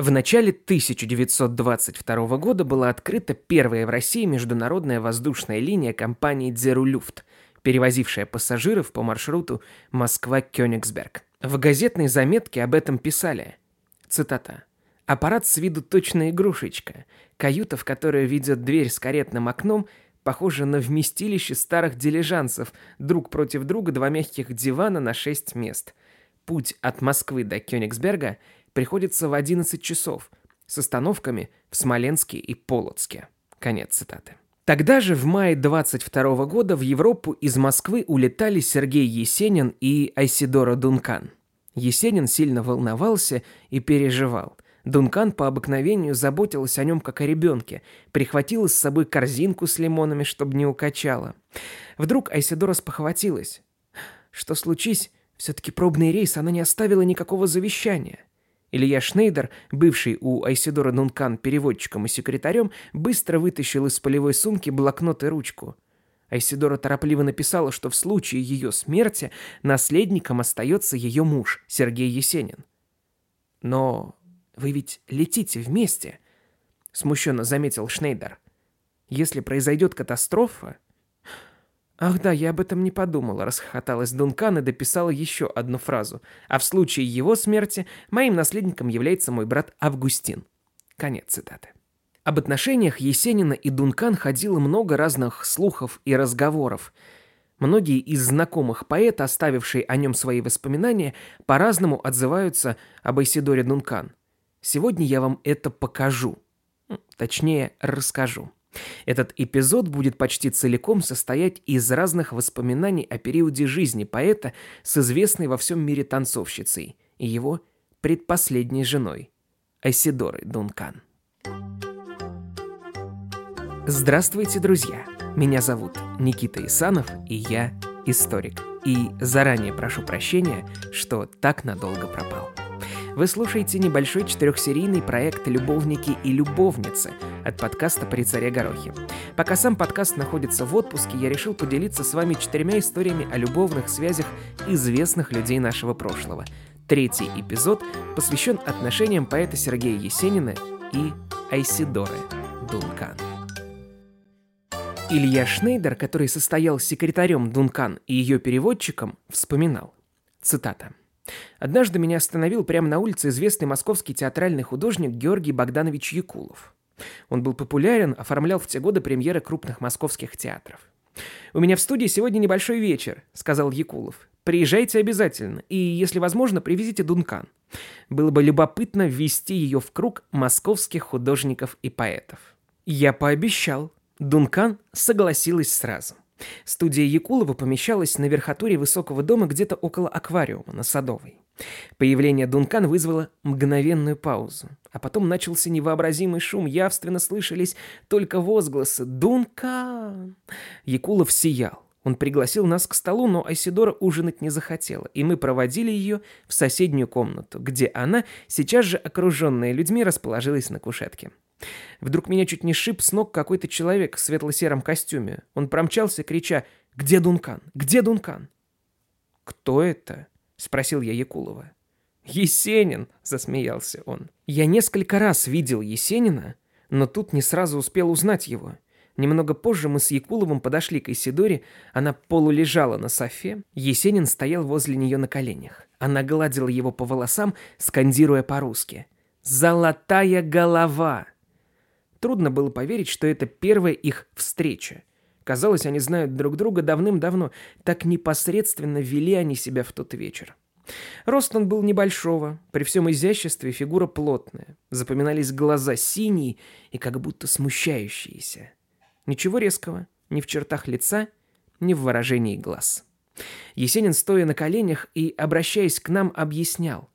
В начале 1922 года была открыта первая в России международная воздушная линия компании «Дзерулюфт», перевозившая пассажиров по маршруту Москва-Кёнигсберг. В газетной заметке об этом писали, цитата, «Аппарат с виду точно игрушечка. Каюта, в которую ведет дверь с каретным окном, похожа на вместилище старых дилижансов, друг против друга два мягких дивана на шесть мест. Путь от Москвы до Кёнигсберга – приходится в 11 часов с остановками в Смоленске и Полоцке. Конец цитаты. Тогда же, в мае 22 года, в Европу из Москвы улетали Сергей Есенин и Айсидора Дункан. Есенин сильно волновался и переживал. Дункан по обыкновению заботилась о нем как о ребенке, прихватила с собой корзинку с лимонами, чтобы не укачала. Вдруг Айсидора спохватилась. Что случись, все-таки пробный рейс она не оставила никакого завещания. Илья Шнейдер, бывший у Айсидора Нункан переводчиком и секретарем, быстро вытащил из полевой сумки блокнот и ручку. Айсидора торопливо написала, что в случае ее смерти наследником остается ее муж, Сергей Есенин. «Но вы ведь летите вместе», — смущенно заметил Шнейдер. «Если произойдет катастрофа, «Ах да, я об этом не подумала», – расхохоталась Дункан и дописала еще одну фразу. «А в случае его смерти моим наследником является мой брат Августин». Конец цитаты. Об отношениях Есенина и Дункан ходило много разных слухов и разговоров. Многие из знакомых поэта, оставившие о нем свои воспоминания, по-разному отзываются об Айсидоре Дункан. Сегодня я вам это покажу. Точнее, расскажу. Этот эпизод будет почти целиком состоять из разных воспоминаний о периоде жизни поэта с известной во всем мире танцовщицей и его предпоследней женой, Айсидорой Дункан. Здравствуйте, друзья! Меня зовут Никита Исанов, и я историк. И заранее прошу прощения, что так надолго пропал. Вы слушаете небольшой четырехсерийный проект «Любовники и любовницы» от подкаста «При царе Горохе». Пока сам подкаст находится в отпуске, я решил поделиться с вами четырьмя историями о любовных связях известных людей нашего прошлого. Третий эпизод посвящен отношениям поэта Сергея Есенина и Айсидоры Дункан. Илья Шнейдер, который состоял секретарем Дункан и ее переводчиком, вспоминал. Цитата. Однажды меня остановил прямо на улице известный московский театральный художник Георгий Богданович Якулов. Он был популярен, оформлял в те годы премьеры крупных московских театров. «У меня в студии сегодня небольшой вечер», — сказал Якулов. «Приезжайте обязательно, и, если возможно, привезите Дункан. Было бы любопытно ввести ее в круг московских художников и поэтов». Я пообещал. Дункан согласилась сразу. Студия Якулова помещалась на верхотуре высокого дома где-то около аквариума на Садовой. Появление Дункан вызвало мгновенную паузу. А потом начался невообразимый шум, явственно слышались только возгласы «Дункан!». Якулов сиял. Он пригласил нас к столу, но Айсидора ужинать не захотела, и мы проводили ее в соседнюю комнату, где она, сейчас же окруженная людьми, расположилась на кушетке. Вдруг меня чуть не шип с ног какой-то человек в светло-сером костюме. Он промчался, крича «Где Дункан? Где Дункан?» «Кто это?» — спросил я Якулова. «Есенин!» — засмеялся он. Я несколько раз видел Есенина, но тут не сразу успел узнать его. Немного позже мы с Якуловым подошли к Исидоре, она полулежала на софе, Есенин стоял возле нее на коленях. Она гладила его по волосам, скандируя по-русски. «Золотая голова!» Трудно было поверить, что это первая их встреча. Казалось, они знают друг друга давным-давно, так непосредственно вели они себя в тот вечер. Рост он был небольшого, при всем изяществе фигура плотная. Запоминались глаза синие и как будто смущающиеся. Ничего резкого, ни в чертах лица, ни в выражении глаз. Есенин, стоя на коленях и, обращаясь к нам, объяснял.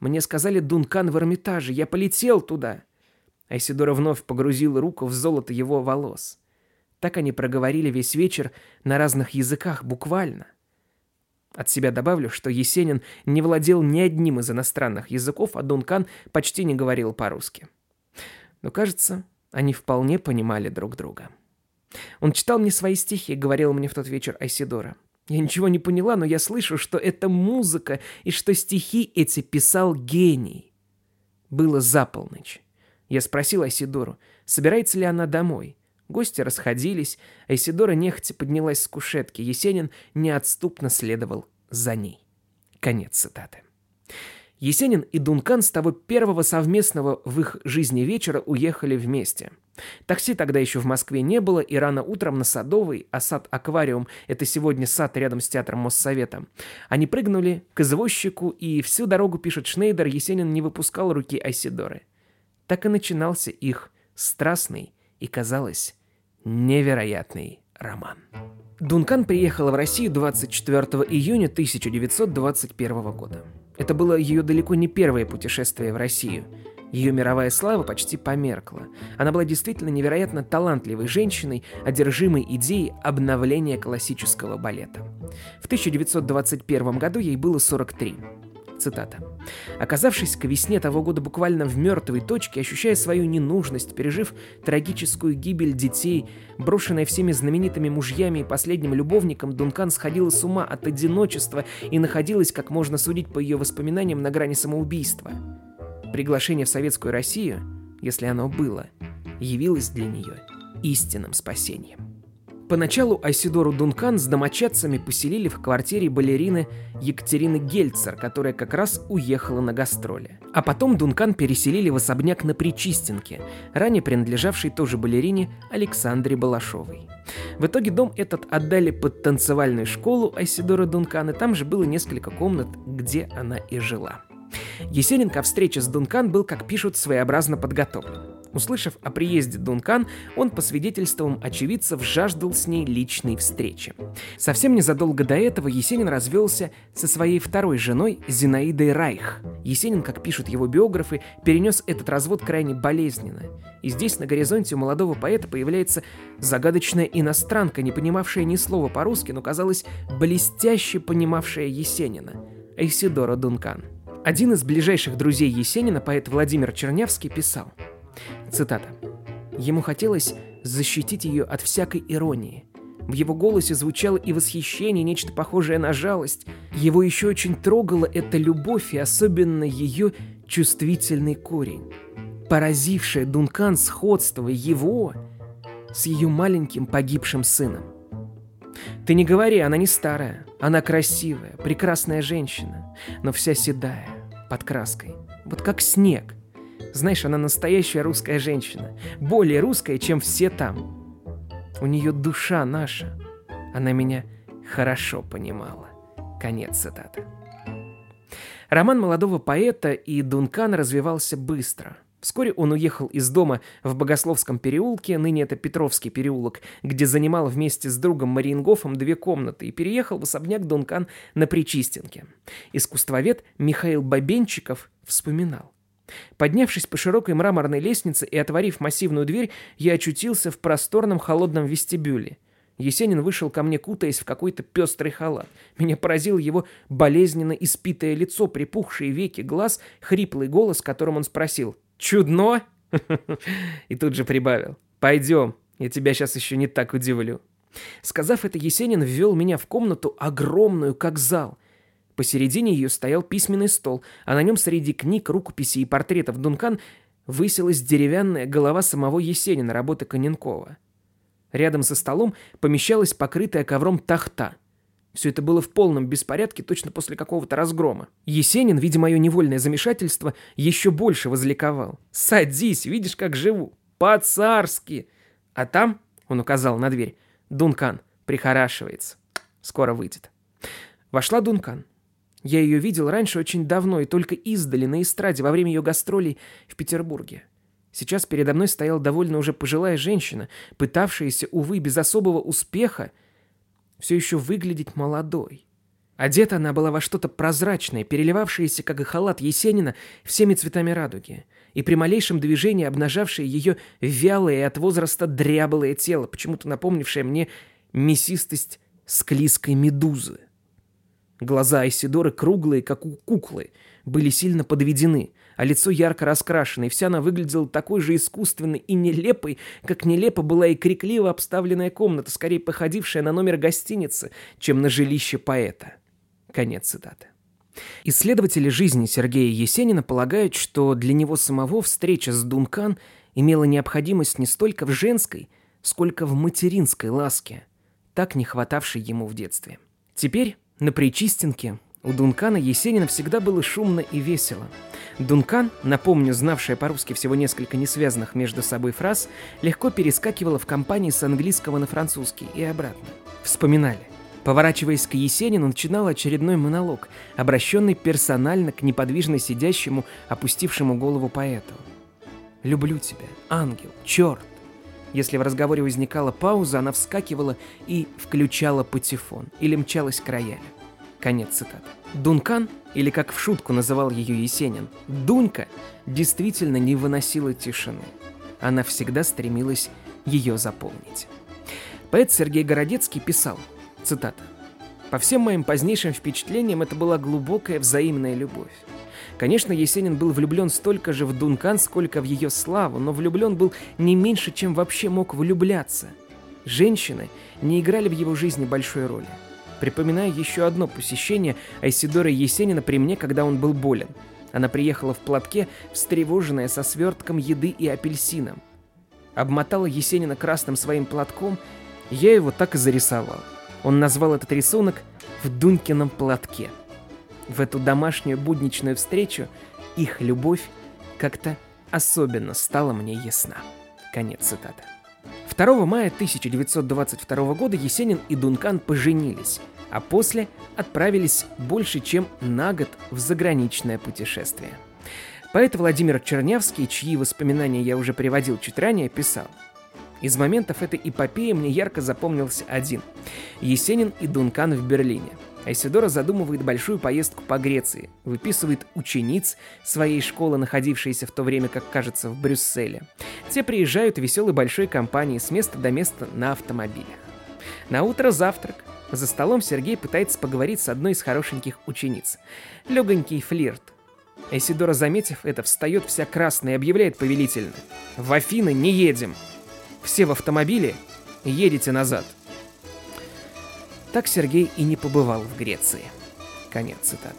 «Мне сказали Дункан в Эрмитаже, я полетел туда». Айсидора вновь погрузила руку в золото его волос. Так они проговорили весь вечер на разных языках, буквально. От себя добавлю, что Есенин не владел ни одним из иностранных языков, а Дункан почти не говорил по-русски. Но, кажется, они вполне понимали друг друга. Он читал мне свои стихи, говорил мне в тот вечер Айсидора. Я ничего не поняла, но я слышу, что это музыка и что стихи эти писал гений. Было за полночь. Я спросил Айсидору, собирается ли она домой. Гости расходились, Айсидора нехотя поднялась с кушетки. Есенин неотступно следовал за ней. Конец цитаты. Есенин и Дункан с того первого совместного в их жизни вечера уехали вместе. Такси тогда еще в Москве не было, и рано утром на Садовый, а сад-аквариум – это сегодня сад рядом с театром Моссовета, они прыгнули к извозчику, и всю дорогу, пишет Шнейдер, Есенин не выпускал руки Айсидоры. Так и начинался их страстный и, казалось, невероятный роман. Дункан приехала в Россию 24 июня 1921 года. Это было ее далеко не первое путешествие в Россию. Ее мировая слава почти померкла. Она была действительно невероятно талантливой женщиной, одержимой идеей обновления классического балета. В 1921 году ей было 43. Цитата. «Оказавшись к весне того года буквально в мертвой точке, ощущая свою ненужность, пережив трагическую гибель детей, брошенная всеми знаменитыми мужьями и последним любовником, Дункан сходила с ума от одиночества и находилась, как можно судить по ее воспоминаниям, на грани самоубийства. Приглашение в Советскую Россию, если оно было, явилось для нее истинным спасением. Поначалу Айсидору Дункан с домочадцами поселили в квартире балерины Екатерины Гельцер, которая как раз уехала на гастроли. А потом Дункан переселили в особняк на Причистенке, ранее принадлежавший тоже балерине Александре Балашовой. В итоге дом этот отдали под танцевальную школу Айсидора Дункан, и там же было несколько комнат, где она и жила. Есенин ко встрече с Дункан был, как пишут, своеобразно подготовлен. Услышав о приезде Дункан, он по свидетельствам очевидцев жаждал с ней личной встречи. Совсем незадолго до этого Есенин развелся со своей второй женой Зинаидой Райх. Есенин, как пишут его биографы, перенес этот развод крайне болезненно. И здесь на горизонте у молодого поэта появляется загадочная иностранка, не понимавшая ни слова по-русски, но казалось блестяще понимавшая Есенина – Эйсидора Дункан. Один из ближайших друзей Есенина, поэт Владимир Чернявский, писал – Цитата. Ему хотелось защитить ее от всякой иронии. В его голосе звучало и восхищение, нечто похожее на жалость. Его еще очень трогала эта любовь и особенно ее чувствительный корень. Поразившее Дункан сходство его с ее маленьким погибшим сыном. Ты не говори, она не старая. Она красивая, прекрасная женщина, но вся седая, под краской. Вот как снег – знаешь, она настоящая русская женщина. Более русская, чем все там. У нее душа наша. Она меня хорошо понимала. Конец цитаты. Роман молодого поэта и Дункан развивался быстро. Вскоре он уехал из дома в Богословском переулке, ныне это Петровский переулок, где занимал вместе с другом Мариенгофом две комнаты и переехал в особняк Дункан на Причистенке. Искусствовед Михаил Бабенчиков вспоминал. Поднявшись по широкой мраморной лестнице и отворив массивную дверь, я очутился в просторном холодном вестибюле. Есенин вышел ко мне, кутаясь в какой-то пестрый халат. Меня поразил его болезненно испитое лицо, припухшие веки, глаз, хриплый голос, которым он спросил «Чудно?» И тут же прибавил «Пойдем, я тебя сейчас еще не так удивлю». Сказав это, Есенин ввел меня в комнату, огромную, как зал. Посередине ее стоял письменный стол, а на нем среди книг, рукописей и портретов Дункан высилась деревянная голова самого Есенина работы Коненкова. Рядом со столом помещалась покрытая ковром тахта. Все это было в полном беспорядке точно после какого-то разгрома. Есенин, видя мое невольное замешательство, еще больше возликовал. «Садись, видишь, как живу! По-царски!» А там, он указал на дверь, Дункан прихорашивается. Скоро выйдет. Вошла Дункан. Я ее видел раньше очень давно и только издали на эстраде во время ее гастролей в Петербурге. Сейчас передо мной стояла довольно уже пожилая женщина, пытавшаяся, увы, без особого успеха, все еще выглядеть молодой. Одета она была во что-то прозрачное, переливавшееся, как и халат Есенина, всеми цветами радуги, и при малейшем движении обнажавшее ее вялое от возраста дряблое тело, почему-то напомнившее мне мясистость склизкой медузы. Глаза Айсидоры круглые, как у куклы, были сильно подведены, а лицо ярко раскрашено, и вся она выглядела такой же искусственной и нелепой, как нелепо была и крикливо обставленная комната, скорее походившая на номер гостиницы, чем на жилище поэта. Конец цитаты. Исследователи жизни Сергея Есенина полагают, что для него самого встреча с Дункан имела необходимость не столько в женской, сколько в материнской ласке, так не хватавшей ему в детстве. Теперь на Причистенке у Дункана Есенина всегда было шумно и весело. Дункан, напомню, знавшая по-русски всего несколько несвязанных между собой фраз, легко перескакивала в компании с английского на французский и обратно. Вспоминали. Поворачиваясь к Есенину, начинал очередной монолог, обращенный персонально к неподвижно сидящему, опустившему голову поэту. «Люблю тебя, ангел, черт!» Если в разговоре возникала пауза, она вскакивала и включала патефон или мчалась к роялю. Конец цитаты. Дункан, или как в шутку называл ее Есенин, Дунька, действительно не выносила тишины. Она всегда стремилась ее заполнить. Поэт Сергей Городецкий писал, цитата, «По всем моим позднейшим впечатлениям это была глубокая взаимная любовь. Конечно, Есенин был влюблен столько же в Дункан, сколько в ее славу, но влюблен был не меньше, чем вообще мог влюбляться. Женщины не играли в его жизни большой роли. Припоминаю еще одно посещение Айсидора Есенина при мне, когда он был болен. Она приехала в платке, встревоженная со свертком еды и апельсином. Обмотала Есенина красным своим платком, я его так и зарисовал. Он назвал этот рисунок «В Дунькином платке». В эту домашнюю будничную встречу их любовь как-то особенно стала мне ясна. Конец цитаты. 2 мая 1922 года Есенин и Дункан поженились, а после отправились больше чем на год в заграничное путешествие. Поэт Владимир Чернявский, чьи воспоминания я уже приводил чуть ранее, писал «Из моментов этой эпопеи мне ярко запомнился один – Есенин и Дункан в Берлине. Айсидора задумывает большую поездку по Греции, выписывает учениц своей школы, находившейся в то время, как кажется, в Брюсселе. Те приезжают веселой большой компанией с места до места на автомобилях. На утро завтрак. За столом Сергей пытается поговорить с одной из хорошеньких учениц. Легонький флирт. Эсидора, заметив это, встает вся красная и объявляет повелительно. «В Афины не едем! Все в автомобиле, едете назад!» Так Сергей и не побывал в Греции. Конец цитаты.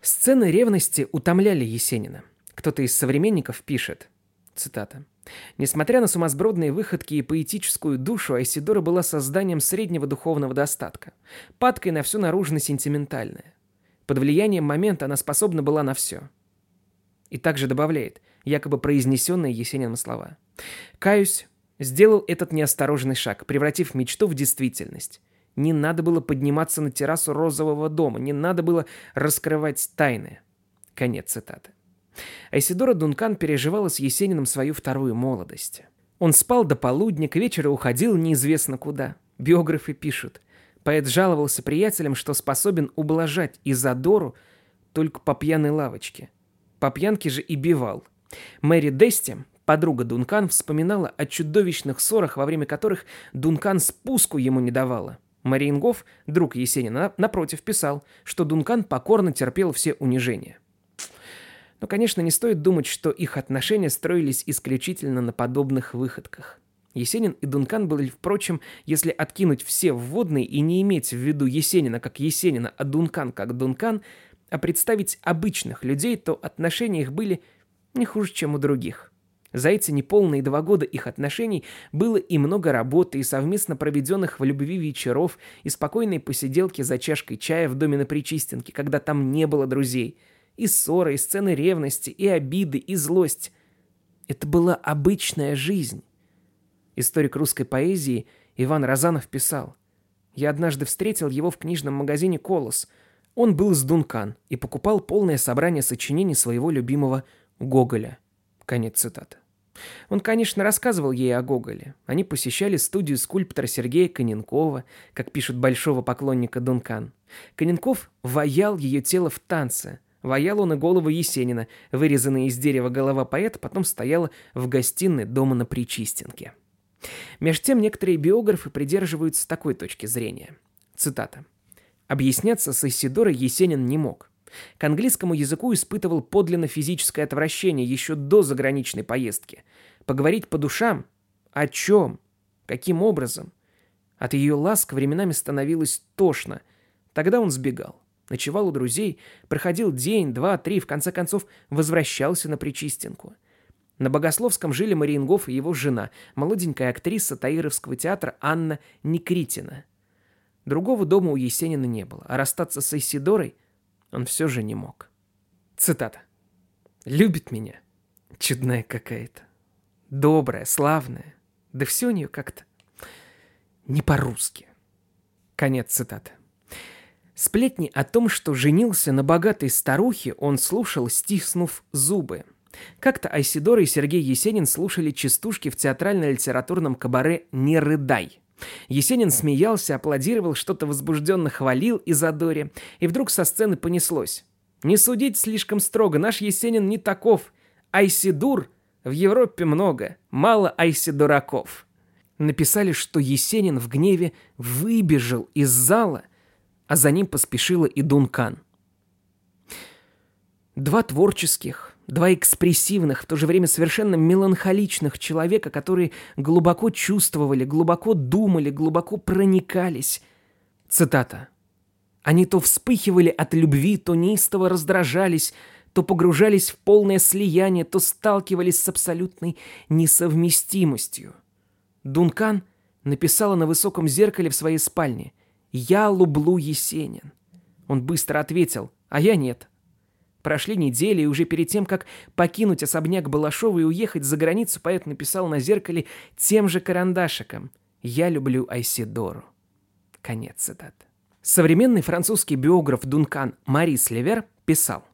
Сцены ревности утомляли Есенина. Кто-то из современников пишет, цитата, «Несмотря на сумасбродные выходки и поэтическую душу, Айсидора была созданием среднего духовного достатка, падкой на все наружно сентиментальное. Под влиянием момента она способна была на все». И также добавляет, якобы произнесенные Есениным слова. «Каюсь, сделал этот неосторожный шаг, превратив мечту в действительность. Не надо было подниматься на террасу розового дома, не надо было раскрывать тайны. Конец цитаты. Айсидора Дункан переживала с Есениным свою вторую молодость. Он спал до полудня, к вечеру уходил неизвестно куда. Биографы пишут. Поэт жаловался приятелям, что способен ублажать Изадору только по пьяной лавочке. По пьянке же и бивал. Мэри Дести, подруга Дункан, вспоминала о чудовищных ссорах, во время которых Дункан спуску ему не давала. Мариенгоф, друг Есенина, напротив, писал, что Дункан покорно терпел все унижения. Но, конечно, не стоит думать, что их отношения строились исключительно на подобных выходках. Есенин и Дункан были, впрочем, если откинуть все вводные и не иметь в виду Есенина как Есенина, а Дункан как Дункан, а представить обычных людей, то отношения их были не хуже, чем у других. За эти неполные два года их отношений было и много работы, и совместно проведенных в любви вечеров, и спокойной посиделки за чашкой чая в доме на Причистенке, когда там не было друзей, и ссоры, и сцены ревности, и обиды, и злость. Это была обычная жизнь. Историк русской поэзии Иван Розанов писал. «Я однажды встретил его в книжном магазине «Колос». Он был из Дункан и покупал полное собрание сочинений своего любимого Гоголя. Конец цитаты. Он, конечно, рассказывал ей о Гоголе. Они посещали студию скульптора Сергея Коненкова, как пишут большого поклонника Дункан. Коненков ваял ее тело в танце. Ваял он и голову Есенина, вырезанная из дерева голова поэта, потом стояла в гостиной дома на Причистенке. Меж тем, некоторые биографы придерживаются такой точки зрения. Цитата. «Объясняться с Исидорой Есенин не мог. К английскому языку испытывал подлинно физическое отвращение еще до заграничной поездки. Поговорить по душам? О чем? Каким образом? От ее ласк временами становилось тошно. Тогда он сбегал. Ночевал у друзей, проходил день, два, три, в конце концов возвращался на Причистенку. На Богословском жили Мариенгоф и его жена, молоденькая актриса Таировского театра Анна Никритина. Другого дома у Есенина не было, а расстаться с Исидорой он все же не мог. Цитата. «Любит меня. Чудная какая-то. Добрая, славная. Да все у нее как-то не по-русски». Конец цитаты. Сплетни о том, что женился на богатой старухе, он слушал, стиснув зубы. Как-то Айсидор и Сергей Есенин слушали частушки в театрально-литературном кабаре «Не рыдай». Есенин смеялся, аплодировал, что-то возбужденно хвалил Изадоре, и вдруг со сцены понеслось. «Не судить слишком строго, наш Есенин не таков. Айсидур в Европе много, мало айсидураков». Написали, что Есенин в гневе выбежал из зала, а за ним поспешила и Дункан. Два творческих, два экспрессивных, в то же время совершенно меланхоличных человека, которые глубоко чувствовали, глубоко думали, глубоко проникались. Цитата. «Они то вспыхивали от любви, то неистово раздражались, то погружались в полное слияние, то сталкивались с абсолютной несовместимостью». Дункан написала на высоком зеркале в своей спальне «Я люблю Есенин». Он быстро ответил, а я нет. Прошли недели, и уже перед тем, как покинуть особняк Балашова и уехать за границу, поэт написал на зеркале тем же карандашиком «Я люблю Айсидору». Конец цитат. Современный французский биограф Дункан Марис Левер писал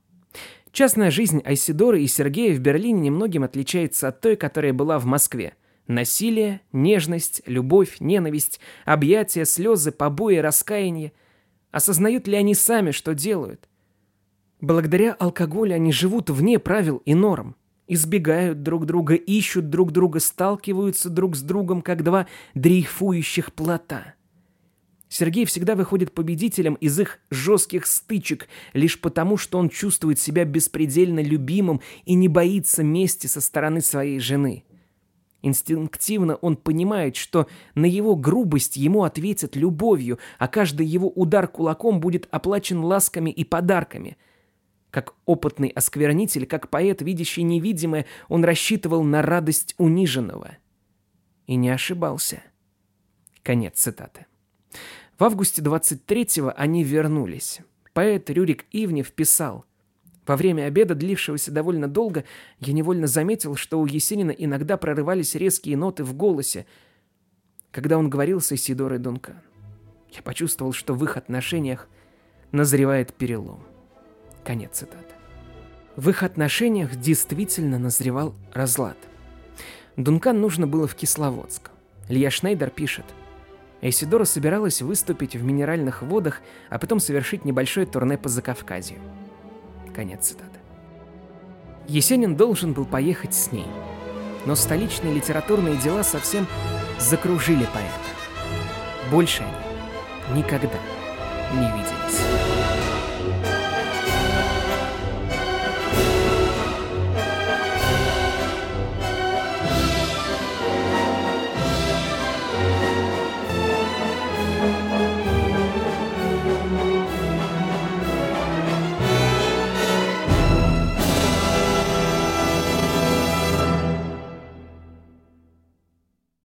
«Частная жизнь Айсидоры и Сергея в Берлине немногим отличается от той, которая была в Москве. Насилие, нежность, любовь, ненависть, объятия, слезы, побои, раскаяние. Осознают ли они сами, что делают? Благодаря алкоголю они живут вне правил и норм. Избегают друг друга, ищут друг друга, сталкиваются друг с другом, как два дрейфующих плота. Сергей всегда выходит победителем из их жестких стычек лишь потому, что он чувствует себя беспредельно любимым и не боится мести со стороны своей жены. Инстинктивно он понимает, что на его грубость ему ответят любовью, а каждый его удар кулаком будет оплачен ласками и подарками. Как опытный осквернитель, как поэт, видящий невидимое, он рассчитывал на радость униженного. И не ошибался. Конец цитаты. В августе 23-го они вернулись. Поэт Рюрик Ивнев писал во время обеда, длившегося довольно долго, я невольно заметил, что у Есенина иногда прорывались резкие ноты в голосе, когда он говорил с Исидорой Дункан. Я почувствовал, что в их отношениях назревает перелом. Конец цитаты. В их отношениях действительно назревал разлад. Дункан нужно было в Кисловодск. Илья Шнейдер пишет. Эйсидора собиралась выступить в минеральных водах, а потом совершить небольшое турне по Закавказью. Конец цитаты. Есенин должен был поехать с ней, но столичные литературные дела совсем закружили поэта. Больше они никогда не видели.